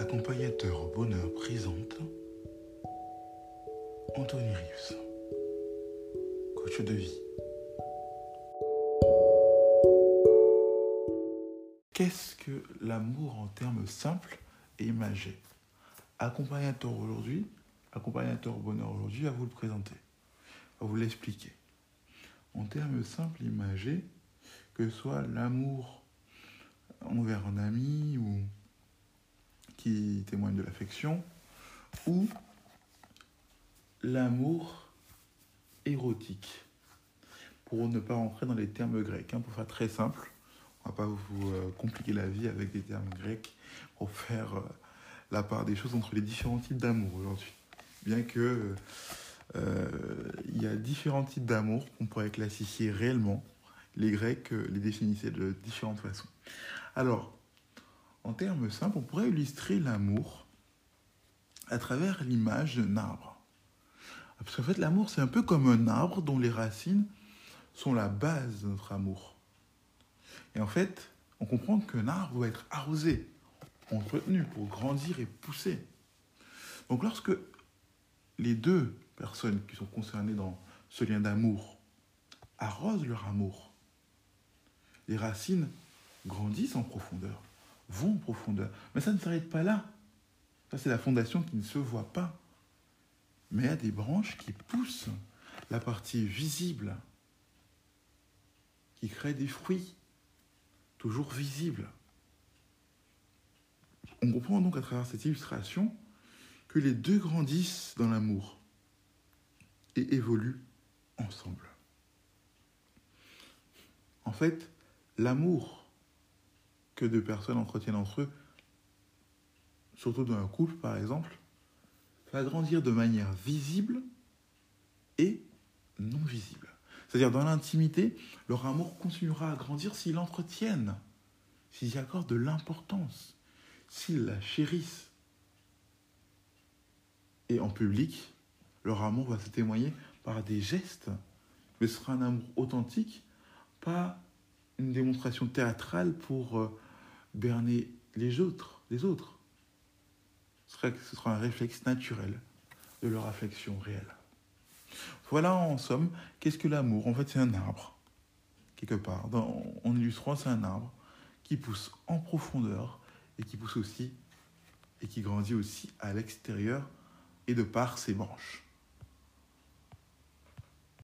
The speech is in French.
Accompagnateur au bonheur présente Anthony Rives, coach de vie. Qu'est-ce que l'amour en termes simples et imagés? Accompagnateur aujourd'hui, accompagnateur au bonheur aujourd'hui va vous le présenter, va vous l'expliquer. En termes simples et imagés, que ce soit l'amour envers un ami ou qui témoigne de l'affection, ou l'amour érotique. Pour ne pas rentrer dans les termes grecs, hein, pour faire très simple, on va pas vous euh, compliquer la vie avec des termes grecs pour faire euh, la part des choses entre les différents types d'amour aujourd'hui. Bien que euh, il y a différents types d'amour qu'on pourrait classifier réellement. Les Grecs les définissaient de différentes façons. Alors, en termes simples, on pourrait illustrer l'amour à travers l'image d'un arbre. Parce qu'en fait, l'amour, c'est un peu comme un arbre dont les racines sont la base de notre amour. Et en fait, on comprend qu'un arbre doit être arrosé, entretenu pour grandir et pousser. Donc lorsque les deux personnes qui sont concernées dans ce lien d'amour arrosent leur amour, les racines grandissent en profondeur vont en profondeur. Mais ça ne s'arrête pas là. Ça, c'est la fondation qui ne se voit pas. Mais il y a des branches qui poussent la partie visible, qui crée des fruits, toujours visibles. On comprend donc à travers cette illustration que les deux grandissent dans l'amour et évoluent ensemble. En fait, l'amour que deux personnes entretiennent entre eux, surtout dans un couple par exemple, va grandir de manière visible et non visible. C'est-à-dire dans l'intimité, leur amour continuera à grandir s'ils l'entretiennent, s'ils accordent de l'importance, s'ils la chérissent. Et en public, leur amour va se témoigner par des gestes, mais ce sera un amour authentique, pas une démonstration théâtrale pour euh, berner les autres, les autres. Ce sera, ce sera un réflexe naturel de leur affection réelle. Voilà en somme, qu'est-ce que l'amour? En fait, c'est un arbre, quelque part. Dans, en illustrant, c'est un arbre qui pousse en profondeur et qui pousse aussi et qui grandit aussi à l'extérieur et de par ses branches.